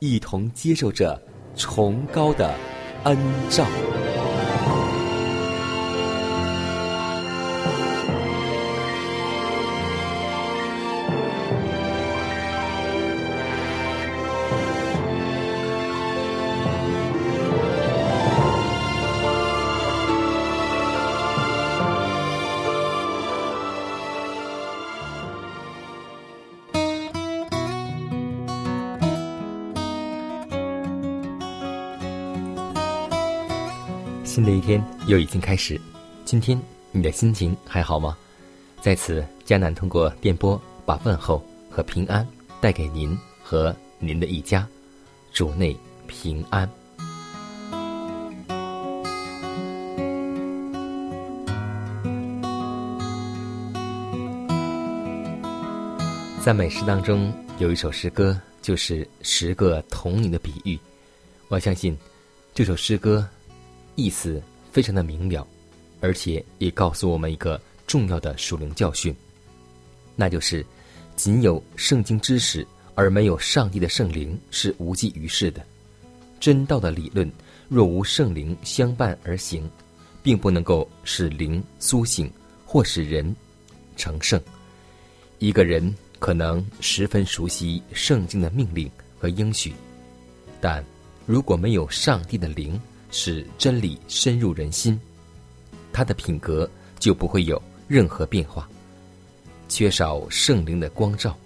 一同接受着崇高的恩照。又已经开始，今天你的心情还好吗？在此，迦南通过电波把问候和平安带给您和您的一家，主内平安。赞美诗当中有一首诗歌，就是十个童女的比喻。我相信这首诗歌意思非常的明了，而且也告诉我们一个重要的属灵教训，那就是仅有圣经知识而没有上帝的圣灵是无济于事的。真道的理论若无圣灵相伴而行，并不能够使灵苏醒或使人成圣。一个人可能十分熟悉圣经的命令和应许，但如果没有上帝的灵使真理深入人心，他的品格就不会有任何变化。缺少圣灵的光照，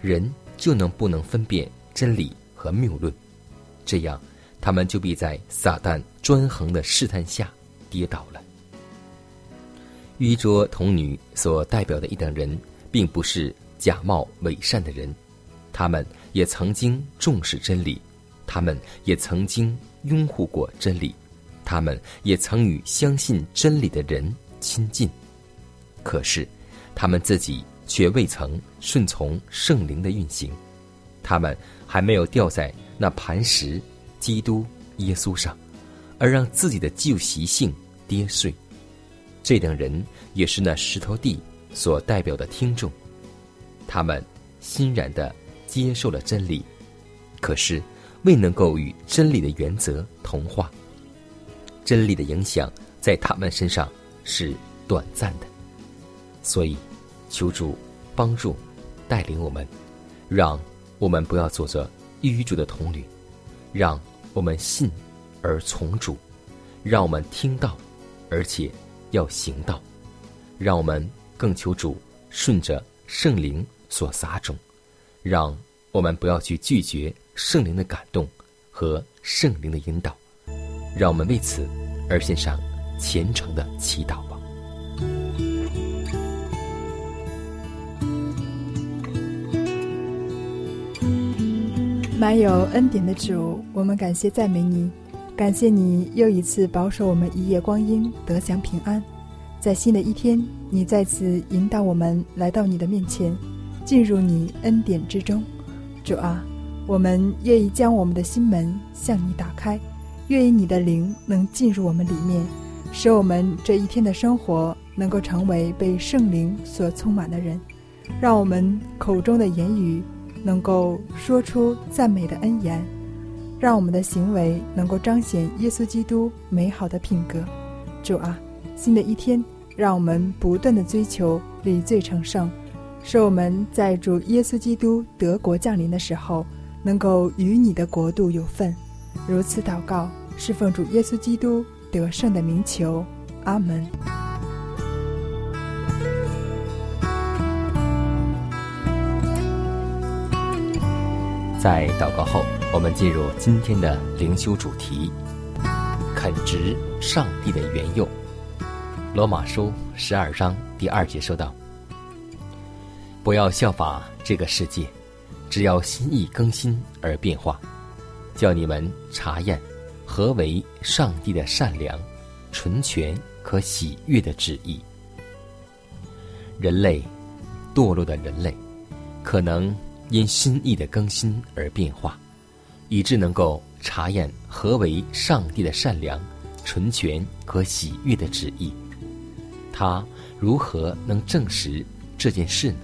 人就能不能分辨真理和谬论，这样他们就必在撒旦专横的试探下跌倒了。愚拙童女所代表的一等人，并不是假冒伪善的人，他们也曾经重视真理，他们也曾经拥护过真理，他们也曾与相信真理的人亲近。可是，他们自己却未曾顺从圣灵的运行，他们还没有掉在那磐石基督耶稣上，而让自己的旧习性跌碎。这等人也是那石头地所代表的听众，他们欣然的接受了真理，可是未能够与真理的原则同化。真理的影响在他们身上是短暂的，所以求主帮助带领我们，让我们不要做着愚拙的童女，让我们信而从主，让我们听到，而且要行道，让我们更求主顺着圣灵所撒种，让我们不要去拒绝圣灵的感动和圣灵的引导，让我们为此而献上虔诚的祈祷吧。满有恩典的主，我们感谢赞美你，感谢你又一次保守我们一夜光阴得享平安。在新的一天，你再次引导我们来到你的面前，进入你恩典之中。主啊，我们愿意将我们的心门向你打开，愿意你的灵能进入我们里面，使我们这一天的生活能够成为被圣灵所充满的人，让我们口中的言语。能够说出赞美的恩言，让我们的行为能够彰显耶稣基督美好的品格。主啊，新的一天，让我们不断的追求理罪成圣，使我们在主耶稣基督德国降临的时候，能够与你的国度有份。如此祷告，是奉主耶稣基督得胜的名求。阿门。在祷告后，我们进入今天的灵修主题：肯直上帝的原佑。罗马书十二章第二节说道：“不要效法这个世界，只要心意更新而变化，叫你们查验何为上帝的善良、纯全、可喜悦的旨意。”人类堕落的人类，可能。因心意的更新而变化，以致能够查验何为上帝的善良、纯全和喜悦的旨意。他如何能证实这件事呢？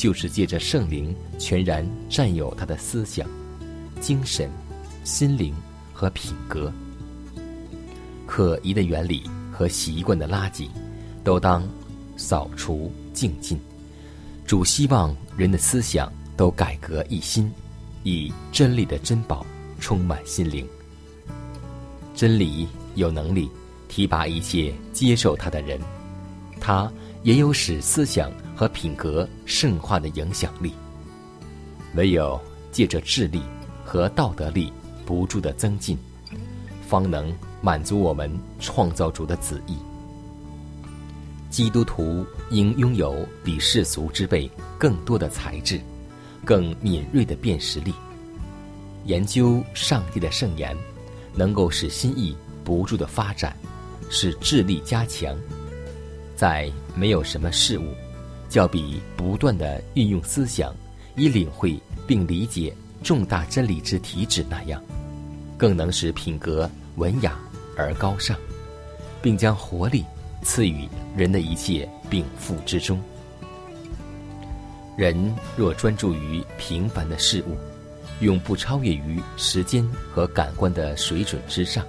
就是借着圣灵全然占有他的思想、精神、心灵和品格。可疑的原理和习惯的垃圾，都当扫除净尽。主希望人的思想。都改革一新，以真理的珍宝充满心灵。真理有能力提拔一切接受它的人，它也有使思想和品格圣化的影响力。唯有借着智力和道德力不住的增进，方能满足我们创造主的旨意。基督徒应拥有比世俗之辈更多的才智。更敏锐的辨识力，研究上帝的圣言，能够使心意不住的发展，使智力加强。在没有什么事物，较比不断的运用思想，以领会并理解重大真理之体旨那样，更能使品格文雅而高尚，并将活力赐予人的一切禀赋之中。人若专注于平凡的事物，永不超越于时间和感官的水准之上，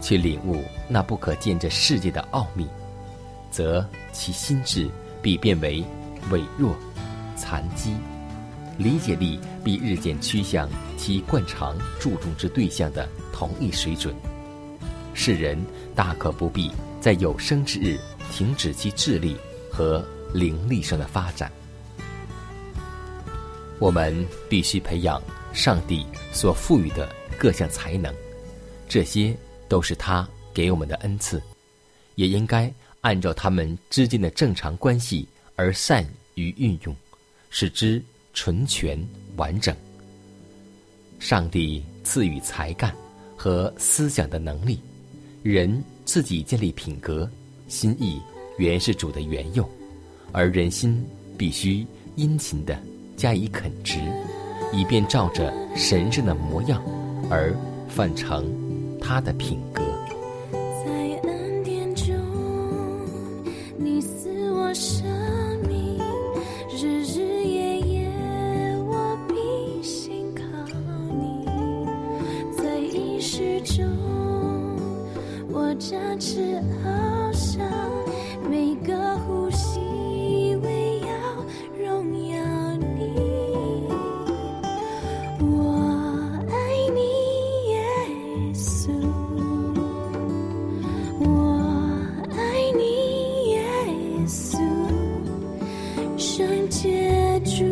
去领悟那不可见这世界的奥秘，则其心智必变为痿弱、残疾，理解力必日渐趋向其惯常注重之对象的同一水准。世人大可不必在有生之日停止其智力和灵力上的发展。我们必须培养上帝所赋予的各项才能，这些都是他给我们的恩赐，也应该按照他们之间的正常关系而善于运用，使之纯全完整。上帝赐予才干和思想的能力，人自己建立品格、心意，原是主的原用，而人心必须殷勤的。加以肯直，以便照着神圣的模样而范成他的品格。我。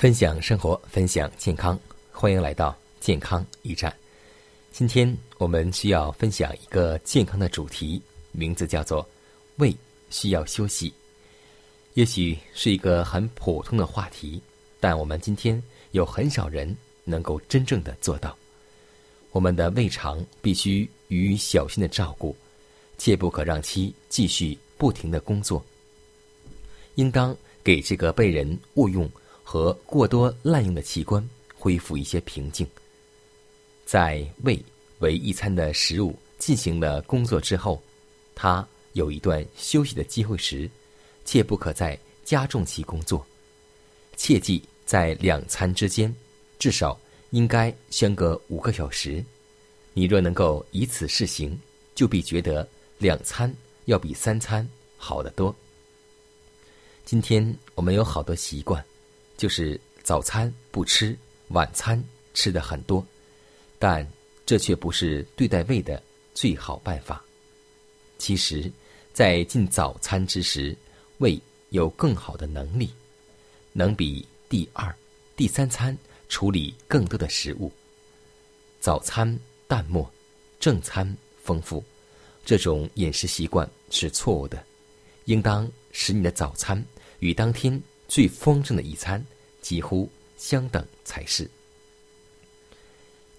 分享生活，分享健康，欢迎来到健康驿站。今天我们需要分享一个健康的主题，名字叫做“胃需要休息”。也许是一个很普通的话题，但我们今天有很少人能够真正的做到。我们的胃肠必须予以小心的照顾，切不可让其继续不停的工作。应当给这个被人误用和过多滥用的器官恢复一些平静。在胃为一餐的食物进行了工作之后，它有一段休息的机会时，切不可再加重其工作。切记在两餐之间，至少应该相隔五个小时。你若能够以此试行，就必觉得两餐要比三餐好得多。今天我们有好多习惯，就是早餐不吃，晚餐吃的很多，但这却不是对待胃的最好办法。其实，在进早餐之时，胃有更好的能力，能比第二、第三餐处理更多的食物。早餐淡漠，正餐丰富，这种饮食习惯是错误的，应当使你的早餐与当天最丰盛的一餐几乎相等才是。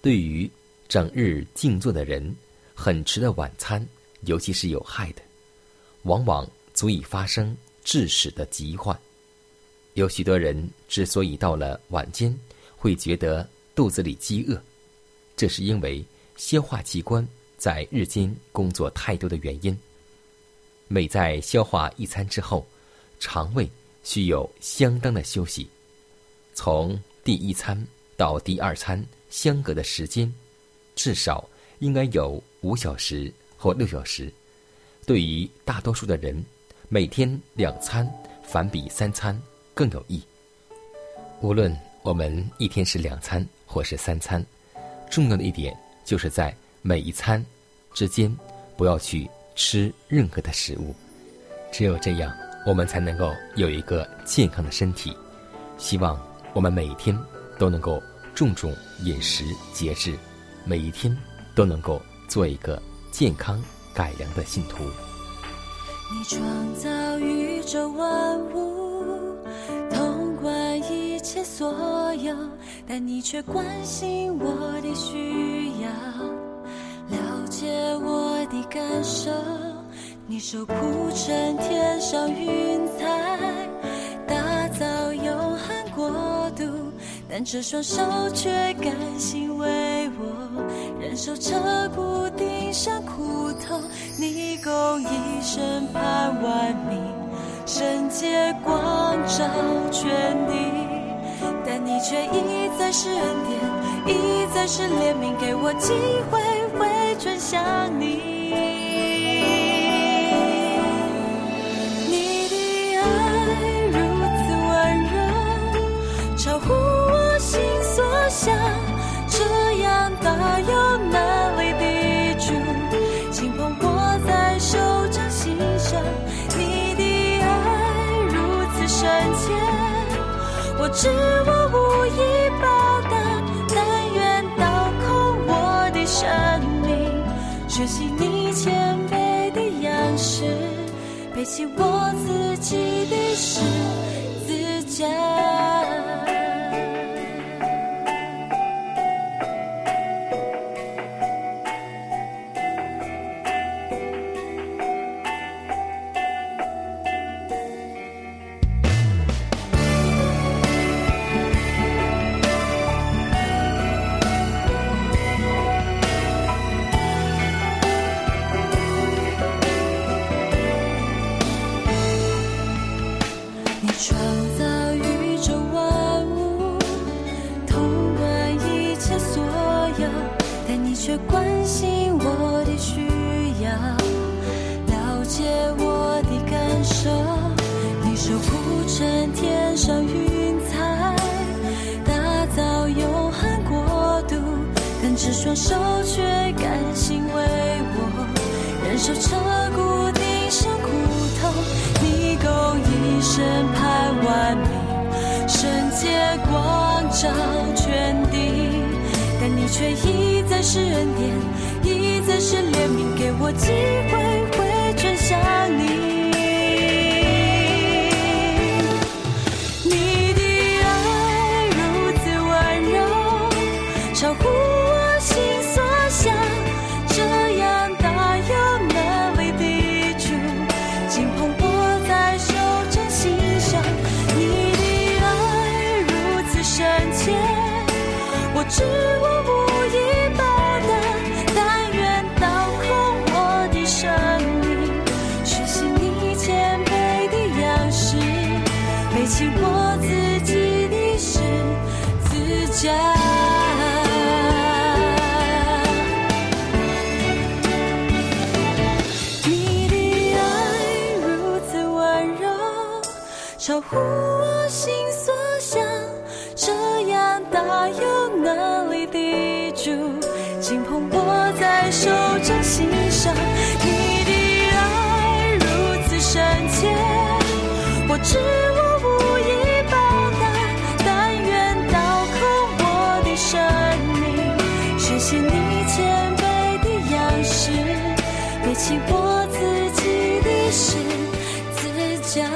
对于整日静坐的人，很迟的晚餐尤其是有害的，往往足以发生致死的疾患。有许多人之所以到了晚间会觉得肚子里饥饿，这是因为消化器官在日间工作太多的原因。每在消化一餐之后，肠胃需有相当的休息。从第一餐到第二餐相隔的时间，至少应该有五小时或六小时。对于大多数的人，每天两餐反比三餐更有益。无论我们一天是两餐或是三餐，重要的一点就是在每一餐之间不要去吃任何的食物。只有这样，我们才能够有一个健康的身体。希望我们每一天都能够注重饮食节制，每一天都能够做一个健康改良的信徒。你创造宇宙万物，统管一切所有，但你却关心我的需要，了解我的感受。你手铺成天上云彩，但这双手却甘心为我忍受彻骨钉上苦痛。你共一生盼万民，圣洁光照全地，但你却一再是恩典，一再是怜悯，给我机会回转向。你是我无意报答，但愿倒空我的生命，学习你谦卑的样式。背起我自己的十字架。但你却关心我的需要，了解我的感受。你守护成天上云彩，打造永恒国度，但这双手却甘心为我忍受彻骨钉上苦痛。你够一生盼万民，圣洁光照全地，但你却一再是恩典，一再是怜悯，给我机会回转向你。你起我自己的十字架。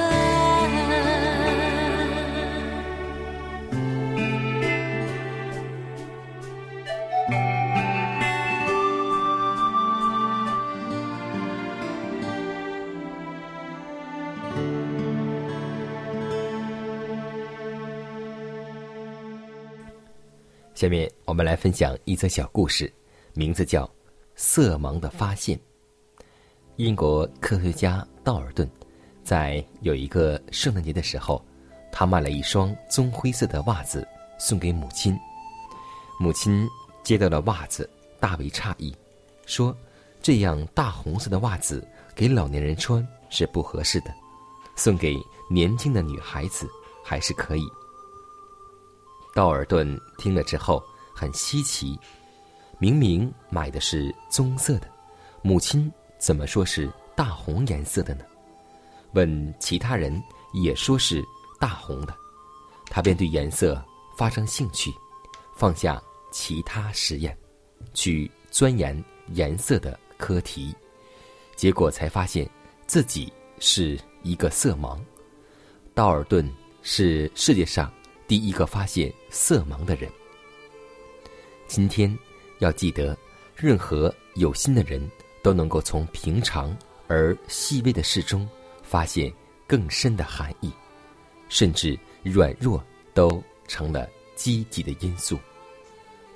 下面我们来分享一则小故事，名字叫《色盲的发现》。英国科学家道尔顿在有一个圣诞节的时候，他买了一双棕灰色的袜子送给母亲。母亲接到了袜子，大为诧异，说：“这样大红色的袜子给老年人穿是不合适的，送给年轻的女孩子还是可以。”道尔顿听了之后很稀奇，明明买的是棕色的，母亲怎么说是大红颜色的呢？问其他人也说是大红的，他便对颜色发生兴趣，放下其他实验，去钻研颜色的课题，结果才发现自己是一个色盲。道尔顿是世界上第一个发现色盲的人。今天要记得，任何有心的人都能够从平常而细微的事中发现更深的含义，甚至软弱都成了积极的因素。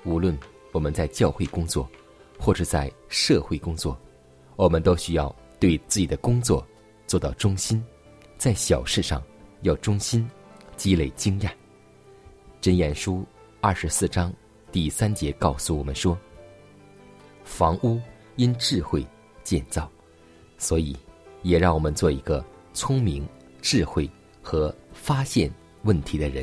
无论我们在教会工作，或者在社会工作，我们都需要对自己的工作做到忠心，在小事上要忠心，积累经验。箴言书二十四章第三节告诉我们说：“房屋因智慧建造，所以也让我们做一个聪明、智慧和发现问题的人。”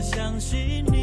相信你，